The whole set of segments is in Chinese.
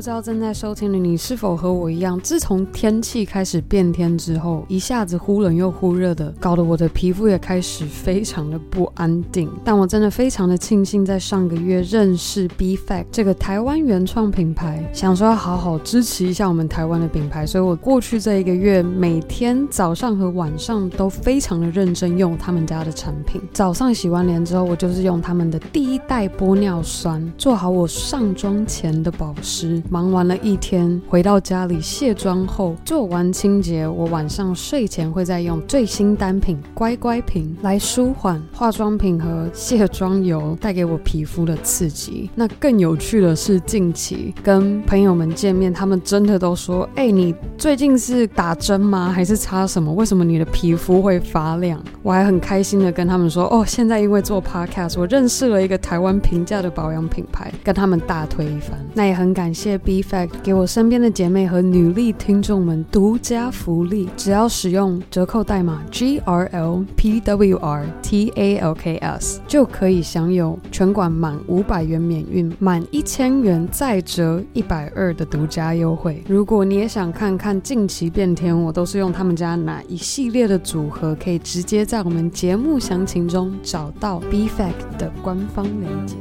不知道正在收听的你是否和我一样，自从天气开始变天之后，一下子忽冷又忽热的，搞得我的皮肤也开始非常的不安定。但我真的非常的庆幸，在上个月认识 BFACT 这个台湾原创品牌，想说要好好支持一下我们台湾的品牌，所以我过去这一个月每天早上和晚上都非常的认真用他们家的产品。早上洗完脸之后，我就是用他们的第一代玻尿酸，做好我上妆前的保湿。忙完了一天，回到家里卸妆后，做完清洁，我晚上睡前会再用最新单品乖乖瓶来舒缓化妆品和卸妆油带给我皮肤的刺激。那更有趣的是，近期跟朋友们见面，他们真的都说：“哎、你最近是打针吗？还是擦什么？为什么你的皮肤会发亮？”我还很开心的跟他们说：“哦，现在因为做 podcast，我认识了一个台湾平价的保养品牌，跟他们大推一番。”那也很感谢。BFACT 给我身边的姐妹和女力听众们独家福利，只要使用折扣代码 GRLPWRTALKS 就可以享有全馆满五百元免运，满一千元再折一百二的独家优惠。如果你也想看看近期变天，我都是用他们家哪一系列的组合，可以直接在我们节目详情中找到 BFACT 的官方链接。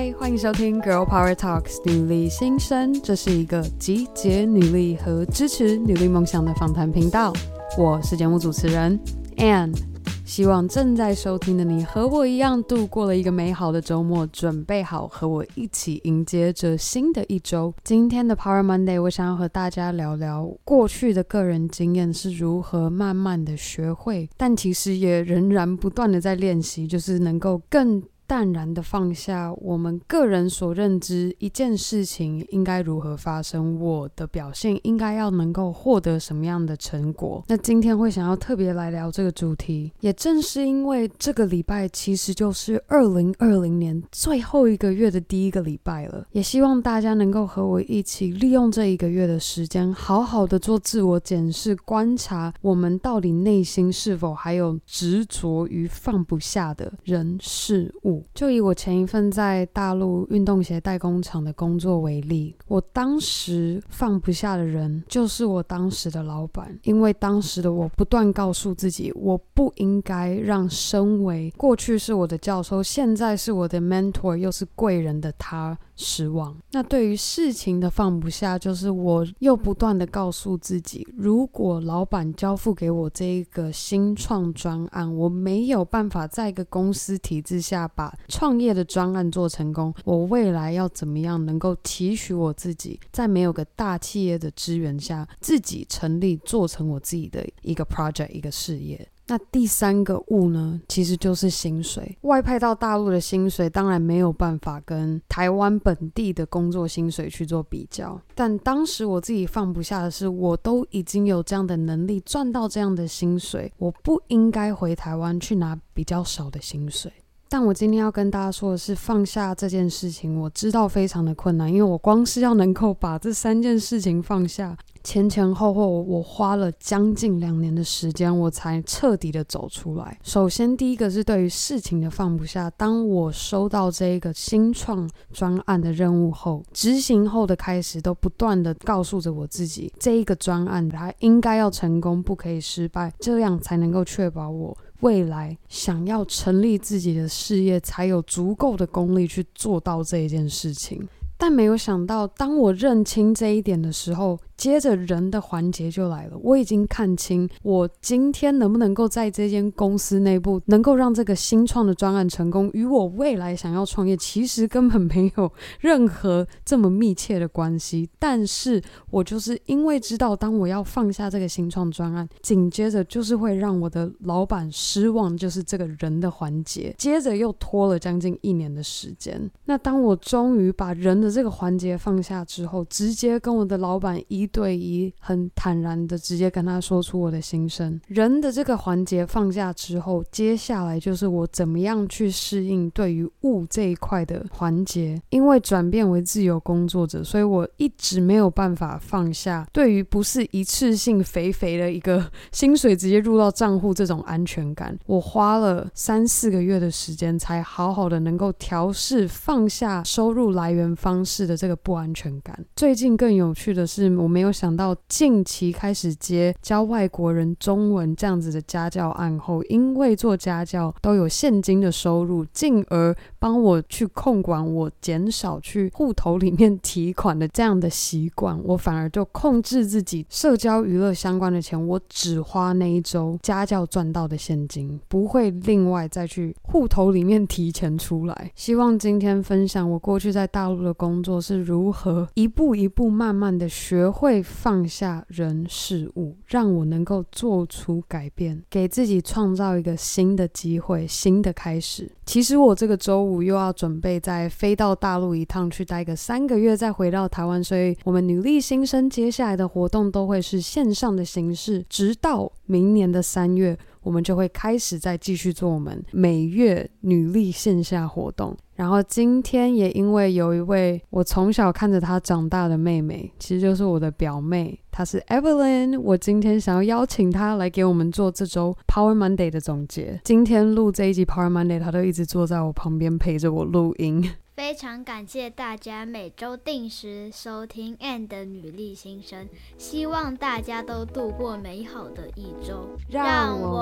欢迎收听《Girl Power Talks》女力新生，这是一个集结女力和支持女力梦想的访谈频道。我是节目主持人 Anne，希望正在收听的你和我一样度过了一个美好的周末，准备好和我一起迎接着新的一周。今天的 Power Monday，我想要和大家聊聊过去的个人经验是如何慢慢的学会，但其实也仍然不断的在练习，就是能够更。淡然的放下我们个人所认知一件事情应该如何发生，我的表现应该要能够获得什么样的成果。那今天会想要特别来聊这个主题，也正是因为这个礼拜其实就是二零二零年最后一个月的第一个礼拜了，也希望大家能够和我一起利用这一个月的时间，好好的做自我检视，观察我们到底内心是否还有执着于放不下的人事物。就以我前一份在大陆运动鞋代工厂的工作为例，我当时放不下的人就是我当时的老板，因为当时的我不断告诉自己，我不应该让身为过去是我的教授，现在是我的 mentor 又是贵人的他失望。那对于事情的放不下，就是我又不断的告诉自己，如果老板交付给我这一个新创专案，我没有办法在一个公司体制下把创业的专案做成功，我未来要怎么样能够提取我自己，在没有个大企业的支援下，自己成立做成我自己的一个 project 一个事业。那第三个物呢，其实就是薪水。外派到大陆的薪水，当然没有办法跟台湾本地的工作薪水去做比较。但当时我自己放不下的是，我都已经有这样的能力赚到这样的薪水，我不应该回台湾去拿比较少的薪水。但我今天要跟大家说的是，放下这件事情，我知道非常的困难，因为我光是要能够把这三件事情放下，前前后后我花了将近两年的时间，我才彻底的走出来。首先，第一个是对于事情的放不下。当我收到这一个新创专案的任务后，执行后的开始，都不断的告诉着我自己，这一个专案它应该要成功，不可以失败，这样才能够确保我。未来想要成立自己的事业，才有足够的功力去做到这一件事情。但没有想到，当我认清这一点的时候，接着人的环节就来了。我已经看清，我今天能不能够在这间公司内部能够让这个新创的专案成功，与我未来想要创业其实根本没有任何这么密切的关系。但是我就是因为知道，当我要放下这个新创专案，紧接着就是会让我的老板失望，就是这个人的环节，接着又拖了将近一年的时间。那当我终于把人的这个环节放下之后，直接跟我的老板一对一，很坦然的直接跟他说出我的心声。人的这个环节放下之后，接下来就是我怎么样去适应对于物这一块的环节。因为转变为自由工作者，所以我一直没有办法放下对于不是一次性肥肥的一个 薪水直接入到账户这种安全感。我花了三四个月的时间，才好好的能够调试放下收入来源方式的这个不安全感。最近更有趣的是，我们没有想到近期开始接教外国人中文这样子的家教案后，因为做家教都有现金的收入，进而帮我去控管我减少去户头里面提款的这样的习惯，我反而就控制自己社交娱乐相关的钱，我只花那一周家教赚到的现金，不会另外再去户头里面提钱出来。希望今天分享我过去在大陆的工作是如何一步一步慢慢的学会放下人事物，让我能够做出改变，给自己创造一个新的机会、新的开始。其实我这个周五又要准备再飞到大陆一趟，去待个三个月，再回到台湾。所以，我们女力新生接下来的活动都会是线上的形式，直到明年的三月，我们就会开始再继续做我们每月女力线下活动。然后今天也因为有一位我从小看着她长大的妹妹，其实就是我的表妹，她是 Evelyn。我今天想要邀请她来给我们做这周 Power Monday 的总结。今天录这一集 Power Monday，她都一直坐在我旁边陪着我录音。非常感谢大家每周定时收听 and 的女力新生，希望大家都度过美好的一周。让我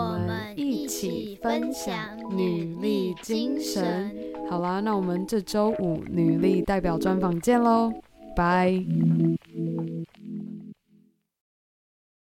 一起分享女力精神。好啦，那我们这周五女力代表专访见喽，拜。